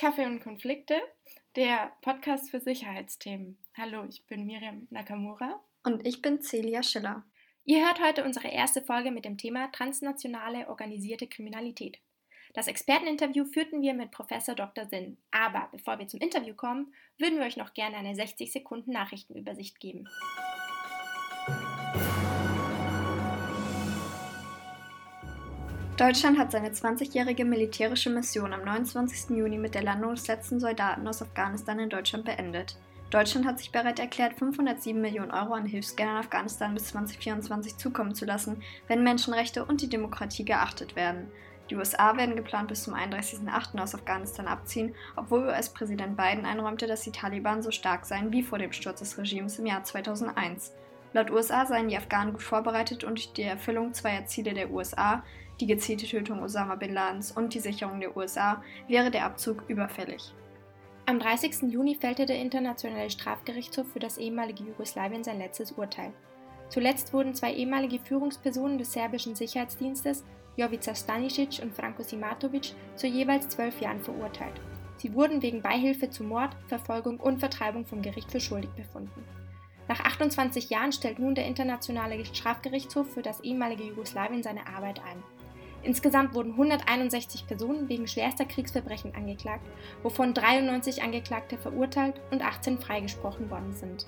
Kaffee und Konflikte, der Podcast für Sicherheitsthemen. Hallo, ich bin Miriam Nakamura. Und ich bin Celia Schiller. Ihr hört heute unsere erste Folge mit dem Thema transnationale organisierte Kriminalität. Das Experteninterview führten wir mit Professor Dr. Sinn. Aber bevor wir zum Interview kommen, würden wir euch noch gerne eine 60 Sekunden Nachrichtenübersicht geben. Deutschland hat seine 20-jährige militärische Mission am 29. Juni mit der Landung des letzten Soldaten aus Afghanistan in Deutschland beendet. Deutschland hat sich bereit erklärt, 507 Millionen Euro an Hilfsgeldern Afghanistan bis 2024 zukommen zu lassen, wenn Menschenrechte und die Demokratie geachtet werden. Die USA werden geplant bis zum 31.08. aus Afghanistan abziehen, obwohl US-Präsident Biden einräumte, dass die Taliban so stark seien wie vor dem Sturz des Regimes im Jahr 2001. Laut USA seien die Afghanen gut vorbereitet und durch die Erfüllung zweier Ziele der USA, die gezielte Tötung Osama bin Ladens und die Sicherung der USA wäre der Abzug überfällig. Am 30. Juni fällte der Internationale Strafgerichtshof für das ehemalige Jugoslawien sein letztes Urteil. Zuletzt wurden zwei ehemalige Führungspersonen des serbischen Sicherheitsdienstes, Jovica Stanisic und Franko Simatovic, zu jeweils zwölf Jahren verurteilt. Sie wurden wegen Beihilfe zu Mord, Verfolgung und Vertreibung vom Gericht für schuldig befunden. Nach 28 Jahren stellt nun der Internationale Strafgerichtshof für das ehemalige Jugoslawien seine Arbeit ein. Insgesamt wurden 161 Personen wegen schwerster Kriegsverbrechen angeklagt, wovon 93 Angeklagte verurteilt und 18 freigesprochen worden sind.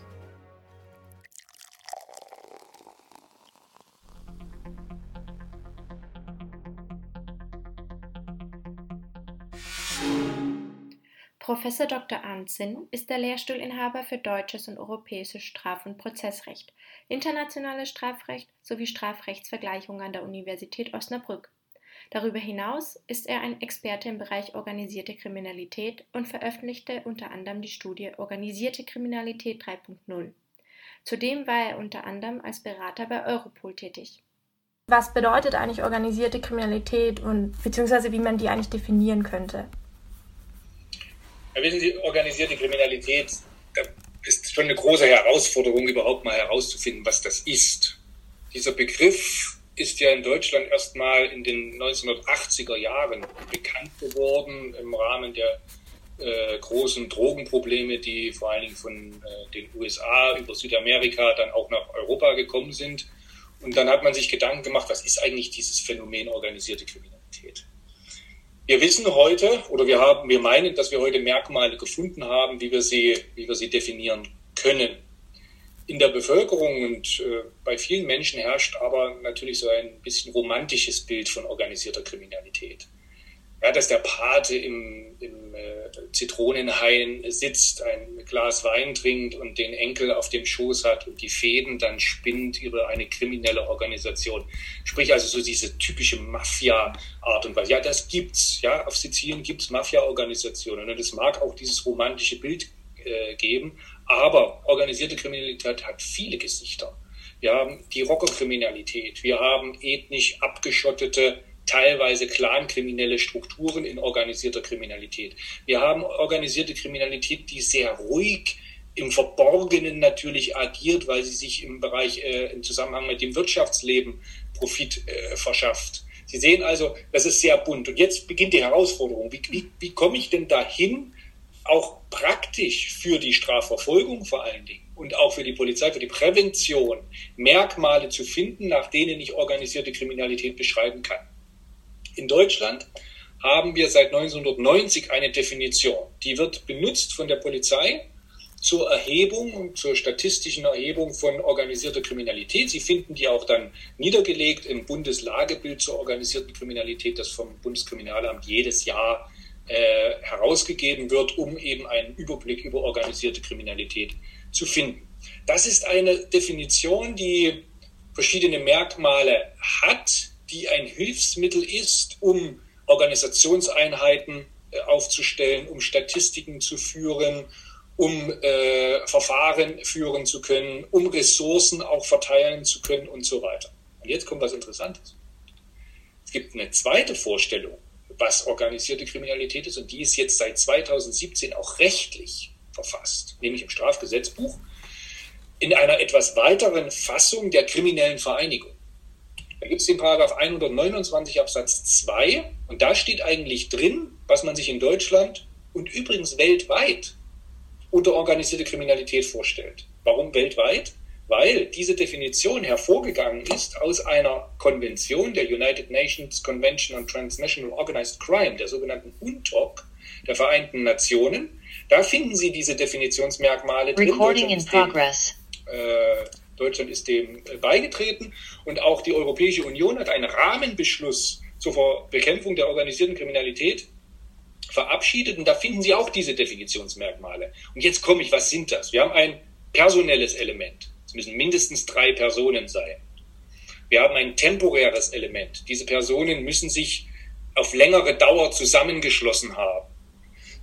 Professor Dr. Arndt Zinn ist der Lehrstuhlinhaber für deutsches und europäisches Straf- und Prozessrecht, internationales Strafrecht sowie Strafrechtsvergleichung an der Universität Osnabrück. Darüber hinaus ist er ein Experte im Bereich organisierte Kriminalität und veröffentlichte unter anderem die Studie Organisierte Kriminalität 3.0. Zudem war er unter anderem als Berater bei Europol tätig. Was bedeutet eigentlich organisierte Kriminalität und beziehungsweise wie man die eigentlich definieren könnte? Ja, wissen Sie, organisierte Kriminalität ist schon eine große Herausforderung, überhaupt mal herauszufinden, was das ist. Dieser Begriff ist ja in Deutschland erstmal in den 1980er Jahren bekannt geworden im Rahmen der äh, großen Drogenprobleme, die vor allen Dingen von äh, den USA über Südamerika dann auch nach Europa gekommen sind. Und dann hat man sich Gedanken gemacht, was ist eigentlich dieses Phänomen organisierte Kriminalität? Wir wissen heute oder wir haben, wir meinen, dass wir heute Merkmale gefunden haben, wie wir sie, wie wir sie definieren können in der Bevölkerung und äh, bei vielen Menschen herrscht aber natürlich so ein bisschen romantisches Bild von organisierter Kriminalität. Ja, dass der Pate im, im äh, Zitronenhain sitzt, ein Glas Wein trinkt und den Enkel auf dem Schoß hat und die Fäden dann spinnt über eine kriminelle Organisation. Sprich also so diese typische Mafia-Art und Weise. Ja, das gibt's. Ja, auf Sizilien gibt's Mafia-Organisationen und es mag auch dieses romantische Bild äh, geben, aber organisierte Kriminalität hat viele Gesichter. Wir haben die Rockerkriminalität, wir haben ethnisch abgeschottete, teilweise clankriminelle Strukturen in organisierter Kriminalität. Wir haben organisierte Kriminalität, die sehr ruhig im Verborgenen natürlich agiert, weil sie sich im Bereich, äh, im Zusammenhang mit dem Wirtschaftsleben Profit äh, verschafft. Sie sehen also, das ist sehr bunt. Und jetzt beginnt die Herausforderung. Wie, wie, wie komme ich denn dahin, auch praktisch für die Strafverfolgung vor allen Dingen und auch für die Polizei, für die Prävention Merkmale zu finden, nach denen ich organisierte Kriminalität beschreiben kann. In Deutschland haben wir seit 1990 eine Definition. Die wird benutzt von der Polizei zur Erhebung und zur statistischen Erhebung von organisierter Kriminalität. Sie finden die auch dann niedergelegt im Bundeslagebild zur organisierten Kriminalität, das vom Bundeskriminalamt jedes Jahr äh, herausgegeben wird, um eben einen Überblick über organisierte Kriminalität zu finden. Das ist eine Definition, die verschiedene Merkmale hat, die ein Hilfsmittel ist, um Organisationseinheiten äh, aufzustellen, um Statistiken zu führen, um äh, Verfahren führen zu können, um Ressourcen auch verteilen zu können und so weiter. Und jetzt kommt was Interessantes. Es gibt eine zweite Vorstellung was organisierte Kriminalität ist. Und die ist jetzt seit 2017 auch rechtlich verfasst, nämlich im Strafgesetzbuch, in einer etwas weiteren Fassung der kriminellen Vereinigung. Da gibt es den Paragraph 129 Absatz 2 und da steht eigentlich drin, was man sich in Deutschland und übrigens weltweit unter organisierte Kriminalität vorstellt. Warum weltweit? Weil diese Definition hervorgegangen ist aus einer Konvention der United Nations Convention on Transnational Organized Crime, der sogenannten UNTOC, der Vereinten Nationen. Da finden Sie diese Definitionsmerkmale drin. Recording in progress. Äh, Deutschland ist dem äh, beigetreten und auch die Europäische Union hat einen Rahmenbeschluss zur Bekämpfung der organisierten Kriminalität verabschiedet und da finden Sie auch diese Definitionsmerkmale. Und jetzt komme ich, was sind das? Wir haben ein personelles Element. Es müssen mindestens drei Personen sein. Wir haben ein temporäres Element. Diese Personen müssen sich auf längere Dauer zusammengeschlossen haben.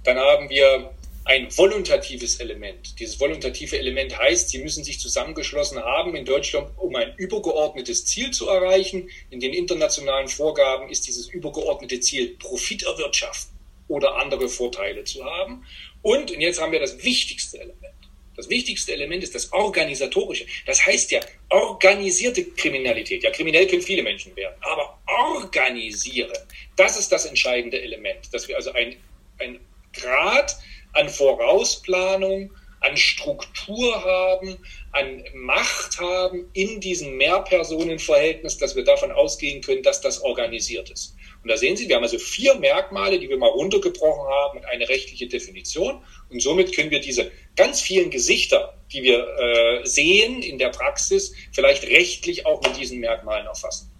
Dann haben wir ein voluntatives Element. Dieses voluntative Element heißt, sie müssen sich zusammengeschlossen haben in Deutschland, um ein übergeordnetes Ziel zu erreichen. In den internationalen Vorgaben ist dieses übergeordnete Ziel Profit erwirtschaften oder andere Vorteile zu haben. Und, und jetzt haben wir das wichtigste Element. Das wichtigste Element ist das organisatorische. Das heißt ja organisierte Kriminalität. Ja, kriminell können viele Menschen werden, aber organisieren, das ist das entscheidende Element, dass wir also ein, ein Grad an Vorausplanung, an Struktur haben, an Macht haben in diesem Mehrpersonenverhältnis, dass wir davon ausgehen können, dass das organisiert ist. Und da sehen Sie, wir haben also vier Merkmale, die wir mal runtergebrochen haben und eine rechtliche Definition. Und somit können wir diese ganz vielen Gesichter, die wir äh, sehen in der Praxis, vielleicht rechtlich auch mit diesen Merkmalen erfassen.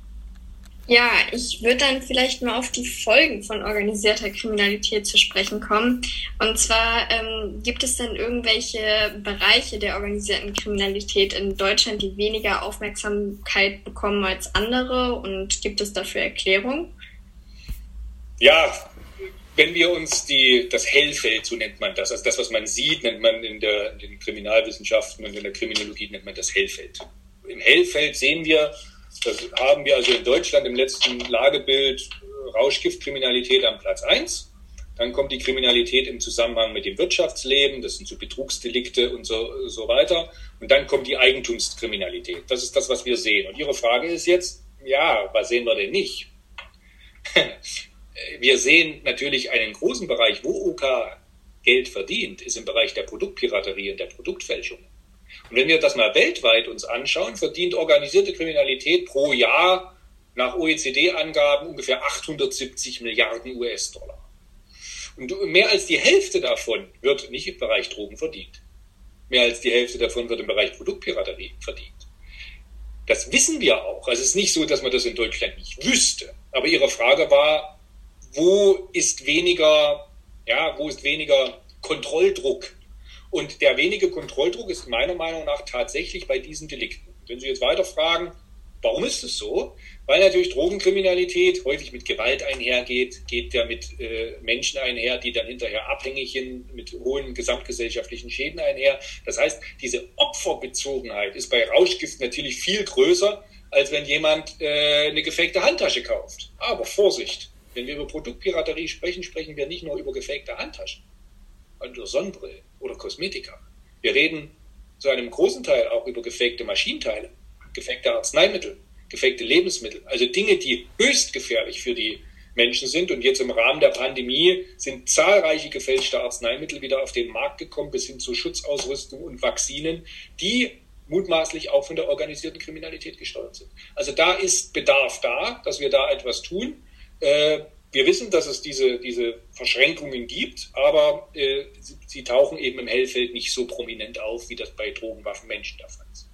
Ja, ich würde dann vielleicht mal auf die Folgen von organisierter Kriminalität zu sprechen kommen. Und zwar ähm, gibt es denn irgendwelche Bereiche der organisierten Kriminalität in Deutschland, die weniger Aufmerksamkeit bekommen als andere? Und gibt es dafür Erklärungen? Ja, wenn wir uns die, das Hellfeld, so nennt man das, also das, was man sieht, nennt man in, der, in den Kriminalwissenschaften und in der Kriminologie nennt man das Hellfeld. Im Hellfeld sehen wir das haben wir also in Deutschland im letzten Lagebild äh, Rauschgiftkriminalität am Platz 1. Dann kommt die Kriminalität im Zusammenhang mit dem Wirtschaftsleben, das sind so Betrugsdelikte und so, so weiter. Und dann kommt die Eigentumskriminalität. Das ist das, was wir sehen. Und Ihre Frage ist jetzt, ja, was sehen wir denn nicht? wir sehen natürlich einen großen Bereich, wo OK Geld verdient, ist im Bereich der Produktpiraterie und der Produktfälschung. Und wenn wir das mal weltweit uns anschauen, verdient organisierte Kriminalität pro Jahr nach OECD-Angaben ungefähr 870 Milliarden US-Dollar. Und mehr als die Hälfte davon wird nicht im Bereich Drogen verdient. Mehr als die Hälfte davon wird im Bereich Produktpiraterie verdient. Das wissen wir auch. Also es ist nicht so, dass man das in Deutschland nicht wüsste. Aber Ihre Frage war, wo ist weniger, ja, wo ist weniger Kontrolldruck und der wenige Kontrolldruck ist meiner Meinung nach tatsächlich bei diesen Delikten. Wenn Sie jetzt weiter fragen, warum ist es so? Weil natürlich Drogenkriminalität häufig mit Gewalt einhergeht, geht ja mit äh, Menschen einher, die dann hinterher abhängig sind, mit hohen gesamtgesellschaftlichen Schäden einher. Das heißt, diese Opferbezogenheit ist bei Rauschgift natürlich viel größer, als wenn jemand äh, eine gefakte Handtasche kauft. Aber Vorsicht, wenn wir über Produktpiraterie sprechen, sprechen wir nicht nur über gefakte Handtaschen oder Sonnenbrillen oder Kosmetika. Wir reden zu einem großen Teil auch über gefakte Maschinenteile, gefakte Arzneimittel, gefakte Lebensmittel, also Dinge, die höchst gefährlich für die Menschen sind. Und jetzt im Rahmen der Pandemie sind zahlreiche gefälschte Arzneimittel wieder auf den Markt gekommen, bis hin zur Schutzausrüstung und Vakzinen, die mutmaßlich auch von der organisierten Kriminalität gesteuert sind. Also da ist Bedarf da, dass wir da etwas tun. Äh, wir wissen, dass es diese, diese Verschränkungen gibt, aber äh, sie, sie, tauchen eben im Hellfeld nicht so prominent auf, wie das bei Drogenwaffen Menschen der Fall ist.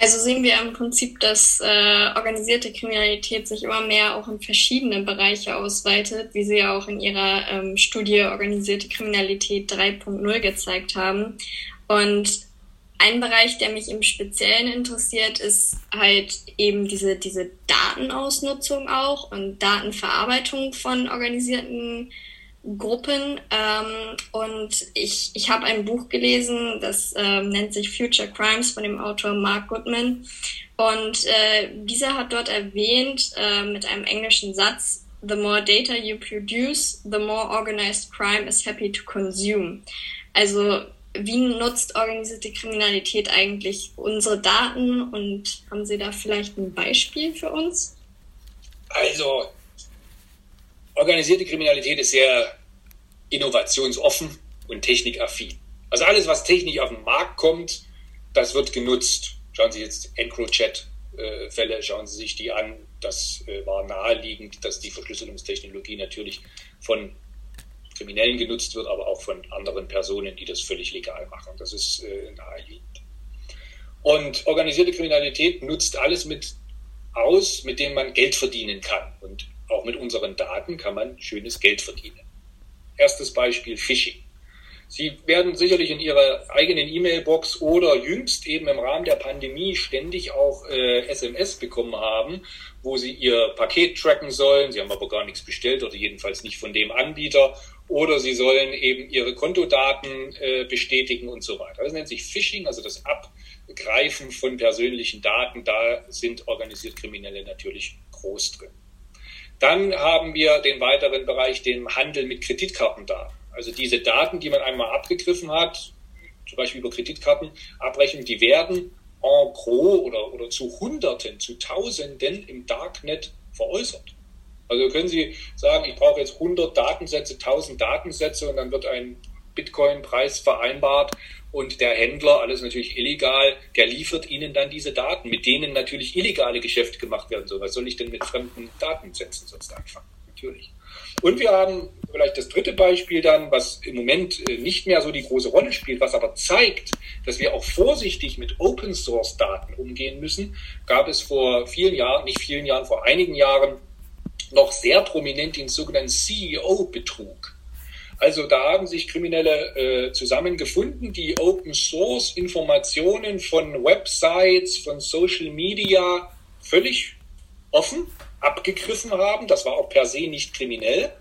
Also sehen wir im Prinzip, dass äh, organisierte Kriminalität sich immer mehr auch in verschiedene Bereiche ausweitet, wie Sie ja auch in Ihrer ähm, Studie Organisierte Kriminalität 3.0 gezeigt haben. Und ein Bereich, der mich im Speziellen interessiert, ist halt eben diese, diese Datenausnutzung auch und Datenverarbeitung von organisierten Gruppen. Ähm, und ich, ich habe ein Buch gelesen, das ähm, nennt sich Future Crimes von dem Autor Mark Goodman. Und äh, dieser hat dort erwähnt, äh, mit einem englischen Satz, The more data you produce, the more organized crime is happy to consume. Also wie nutzt organisierte Kriminalität eigentlich unsere Daten und haben Sie da vielleicht ein Beispiel für uns? Also, organisierte Kriminalität ist sehr innovationsoffen und technikaffin. Also alles, was technisch auf den Markt kommt, das wird genutzt. Schauen Sie jetzt EncroChat-Fälle, schauen Sie sich die an. Das äh, war naheliegend, dass die Verschlüsselungstechnologie natürlich von Kriminellen genutzt wird, aber auch von anderen Personen, die das völlig legal machen. Das ist äh, naheliegend. Und organisierte Kriminalität nutzt alles mit aus, mit dem man Geld verdienen kann. Und auch mit unseren Daten kann man schönes Geld verdienen. Erstes Beispiel Phishing. Sie werden sicherlich in Ihrer eigenen E-Mail-Box oder jüngst eben im Rahmen der Pandemie ständig auch äh, SMS bekommen haben, wo Sie Ihr Paket tracken sollen. Sie haben aber gar nichts bestellt oder jedenfalls nicht von dem Anbieter. Oder Sie sollen eben Ihre Kontodaten äh, bestätigen und so weiter. Das nennt sich Phishing, also das Abgreifen von persönlichen Daten. Da sind organisiert Kriminelle natürlich groß drin. Dann haben wir den weiteren Bereich, den Handel mit Kreditkartendaten. Also diese Daten, die man einmal abgegriffen hat, zum Beispiel über Kreditkarten abbrechen, die werden en gros oder, oder zu Hunderten, zu Tausenden im Darknet veräußert. Also können Sie sagen, ich brauche jetzt 100 Datensätze, 1000 Datensätze und dann wird ein Bitcoin-Preis vereinbart und der Händler, alles natürlich illegal, der liefert Ihnen dann diese Daten, mit denen natürlich illegale Geschäfte gemacht werden. So, was soll ich denn mit fremden Datensätzen sonst anfangen? Natürlich. Und wir haben vielleicht das dritte Beispiel dann, was im Moment äh, nicht mehr so die große Rolle spielt, was aber zeigt, dass wir auch vorsichtig mit Open Source Daten umgehen müssen, gab es vor vielen Jahren, nicht vielen Jahren, vor einigen Jahren noch sehr prominent den sogenannten CEO-Betrug. Also da haben sich Kriminelle äh, zusammengefunden, die Open Source Informationen von Websites, von Social Media völlig offen abgegriffen haben. Das war auch per se nicht kriminell.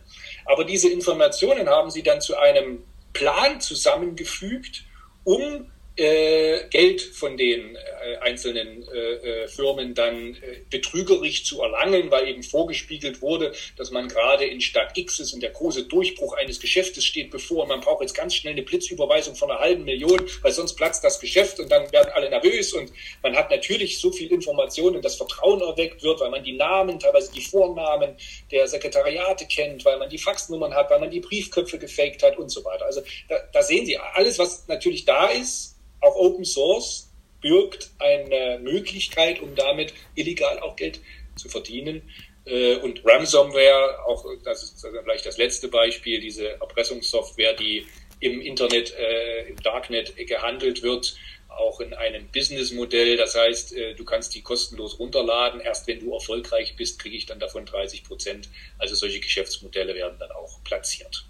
Aber diese Informationen haben sie dann zu einem Plan zusammengefügt, um äh, Geld von den äh, einzelnen äh, äh Firmen dann äh, betrügerisch zu erlangen, weil eben vorgespiegelt wurde, dass man gerade in Stadt X ist und der große Durchbruch eines Geschäftes steht bevor. Man braucht jetzt ganz schnell eine Blitzüberweisung von einer halben Million, weil sonst platzt das Geschäft und dann werden alle nervös und man hat natürlich so viel Informationen, dass Vertrauen erweckt wird, weil man die Namen, teilweise die Vornamen der Sekretariate kennt, weil man die Faxnummern hat, weil man die Briefköpfe gefaked hat und so weiter. Also da, da sehen Sie alles, was natürlich da ist, auch Open Source birgt eine Möglichkeit, um damit illegal auch Geld zu verdienen. Äh, und Ransomware, auch das ist vielleicht das letzte Beispiel, diese Erpressungssoftware, die im Internet, äh, im Darknet gehandelt wird, auch in einem Businessmodell. Das heißt, äh, du kannst die kostenlos runterladen. Erst wenn du erfolgreich bist, kriege ich dann davon 30 Prozent. Also solche Geschäftsmodelle werden dann auch platziert.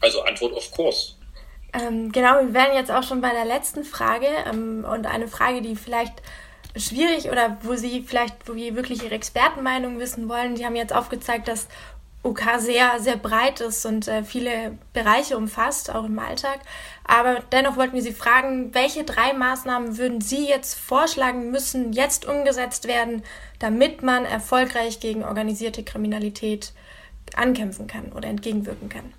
Also Antwort of course. Ähm, genau, wir wären jetzt auch schon bei der letzten Frage ähm, und eine Frage, die vielleicht schwierig oder wo Sie vielleicht, wo wir wirklich Ihre Expertenmeinung wissen wollen. Sie haben jetzt aufgezeigt, dass UK sehr, sehr breit ist und äh, viele Bereiche umfasst, auch im Alltag. Aber dennoch wollten wir Sie fragen, welche drei Maßnahmen würden Sie jetzt vorschlagen müssen, jetzt umgesetzt werden, damit man erfolgreich gegen organisierte Kriminalität ankämpfen kann oder entgegenwirken kann?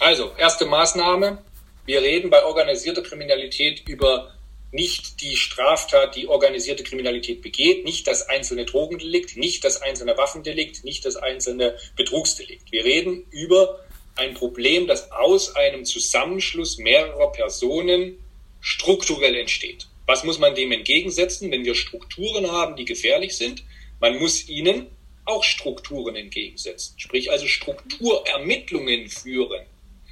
Also, erste Maßnahme. Wir reden bei organisierter Kriminalität über nicht die Straftat, die organisierte Kriminalität begeht, nicht das einzelne Drogendelikt, nicht das einzelne Waffendelikt, nicht das einzelne Betrugsdelikt. Wir reden über ein Problem, das aus einem Zusammenschluss mehrerer Personen strukturell entsteht. Was muss man dem entgegensetzen, wenn wir Strukturen haben, die gefährlich sind? Man muss ihnen auch Strukturen entgegensetzen, sprich also Strukturermittlungen führen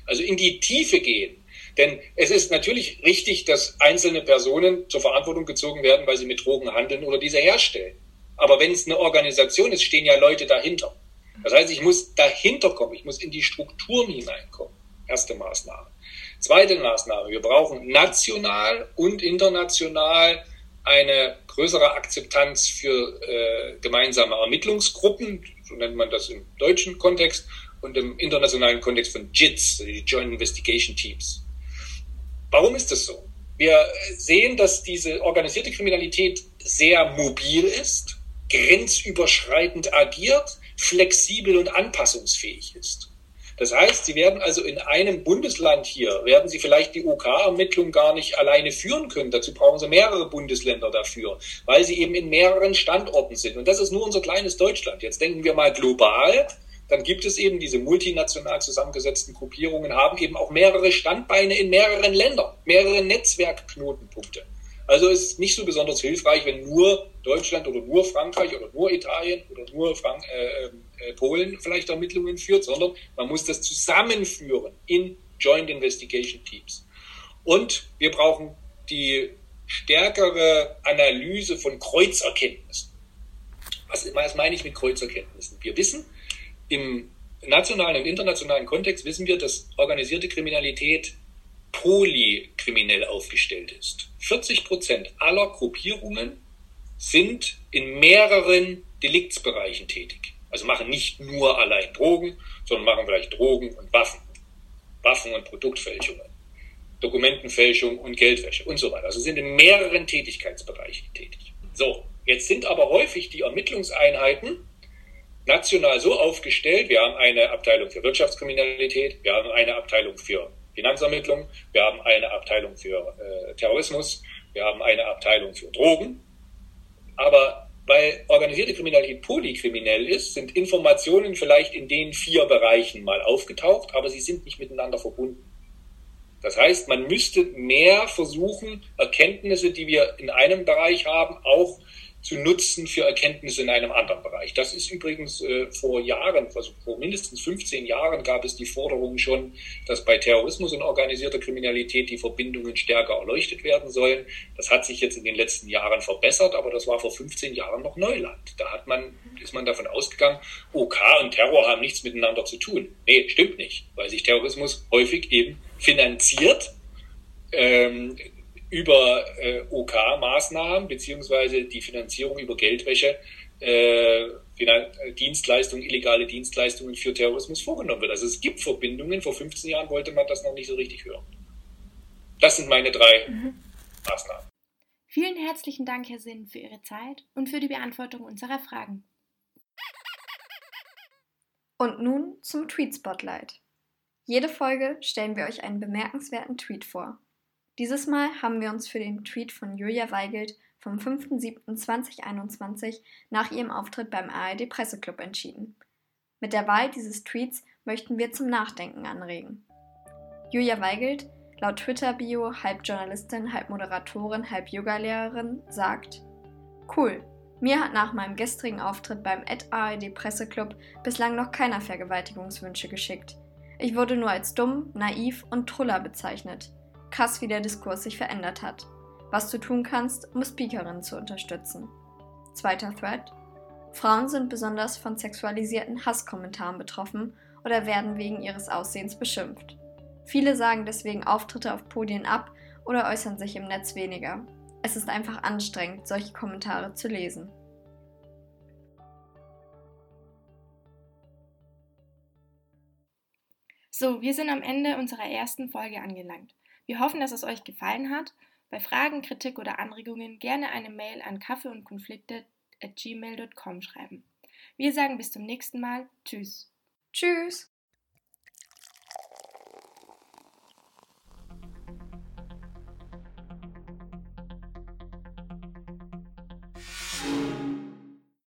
also in die Tiefe gehen. Denn es ist natürlich richtig, dass einzelne Personen zur Verantwortung gezogen werden, weil sie mit Drogen handeln oder diese herstellen. Aber wenn es eine Organisation ist, stehen ja Leute dahinter. Das heißt, ich muss dahinter kommen, ich muss in die Strukturen hineinkommen. Erste Maßnahme. Zweite Maßnahme, wir brauchen national und international eine größere Akzeptanz für äh, gemeinsame Ermittlungsgruppen, so nennt man das im deutschen Kontext, und im internationalen Kontext von JITs, die Joint Investigation Teams. Warum ist das so? Wir sehen, dass diese organisierte Kriminalität sehr mobil ist, grenzüberschreitend agiert, flexibel und anpassungsfähig ist. Das heißt, Sie werden also in einem Bundesland hier, werden Sie vielleicht die OK-Ermittlung gar nicht alleine führen können. Dazu brauchen Sie mehrere Bundesländer dafür, weil sie eben in mehreren Standorten sind. Und das ist nur unser kleines Deutschland. Jetzt denken wir mal global. Dann gibt es eben diese multinational zusammengesetzten Gruppierungen, haben eben auch mehrere Standbeine in mehreren Ländern, mehrere Netzwerkknotenpunkte. Also ist nicht so besonders hilfreich, wenn nur Deutschland oder nur Frankreich oder nur Italien oder nur Frank äh, äh, Polen vielleicht Ermittlungen führt, sondern man muss das zusammenführen in Joint Investigation Teams. Und wir brauchen die stärkere Analyse von Kreuzerkenntnissen. Was, was meine ich mit Kreuzerkenntnissen? Wir wissen, im nationalen und internationalen Kontext wissen wir, dass organisierte Kriminalität polykriminell aufgestellt ist. 40 Prozent aller Gruppierungen sind in mehreren Deliktsbereichen tätig. Also machen nicht nur allein Drogen, sondern machen vielleicht Drogen und Waffen, Waffen und Produktfälschungen, Dokumentenfälschung und Geldwäsche und so weiter. Also sind in mehreren Tätigkeitsbereichen tätig. So, jetzt sind aber häufig die Ermittlungseinheiten national so aufgestellt, wir haben eine Abteilung für Wirtschaftskriminalität, wir haben eine Abteilung für Finanzermittlung, wir haben eine Abteilung für äh, Terrorismus, wir haben eine Abteilung für Drogen. Aber weil organisierte Kriminalität polykriminell ist, sind Informationen vielleicht in den vier Bereichen mal aufgetaucht, aber sie sind nicht miteinander verbunden. Das heißt, man müsste mehr versuchen, Erkenntnisse, die wir in einem Bereich haben, auch zu nutzen für Erkenntnisse in einem anderen Bereich. Das ist übrigens äh, vor Jahren, also vor mindestens 15 Jahren gab es die Forderung schon, dass bei Terrorismus und organisierter Kriminalität die Verbindungen stärker erleuchtet werden sollen. Das hat sich jetzt in den letzten Jahren verbessert, aber das war vor 15 Jahren noch Neuland. Da hat man, ist man davon ausgegangen, OK und Terror haben nichts miteinander zu tun. Nee, stimmt nicht, weil sich Terrorismus häufig eben finanziert ähm, über äh, OK-Maßnahmen beziehungsweise die Finanzierung über Geldwäsche äh, Dienstleistungen, illegale Dienstleistungen für Terrorismus vorgenommen wird. Also es gibt Verbindungen. Vor 15 Jahren wollte man das noch nicht so richtig hören. Das sind meine drei mhm. Maßnahmen. Vielen herzlichen Dank, Herr Sinn, für Ihre Zeit und für die Beantwortung unserer Fragen. Und nun zum Tweet Spotlight. Jede Folge stellen wir euch einen bemerkenswerten Tweet vor. Dieses Mal haben wir uns für den Tweet von Julia Weigelt vom 5.7.2021 nach ihrem Auftritt beim ARD Presseclub entschieden. Mit der Wahl dieses Tweets möchten wir zum Nachdenken anregen. Julia Weigelt, laut Twitter-Bio halb Journalistin, halb Moderatorin, halb Yogalehrerin, sagt: Cool, mir hat nach meinem gestrigen Auftritt beim ARD Presseclub bislang noch keiner Vergewaltigungswünsche geschickt. Ich wurde nur als dumm, naiv und Truller bezeichnet. Krass, wie der Diskurs sich verändert hat. Was du tun kannst, um Speakerinnen zu unterstützen. Zweiter Thread. Frauen sind besonders von sexualisierten Hasskommentaren betroffen oder werden wegen ihres Aussehens beschimpft. Viele sagen deswegen Auftritte auf Podien ab oder äußern sich im Netz weniger. Es ist einfach anstrengend, solche Kommentare zu lesen. So, wir sind am Ende unserer ersten Folge angelangt. Wir hoffen, dass es euch gefallen hat. Bei Fragen, Kritik oder Anregungen gerne eine Mail an kaffeeundkonflikte.gmail.com schreiben. Wir sagen bis zum nächsten Mal. Tschüss. Tschüss.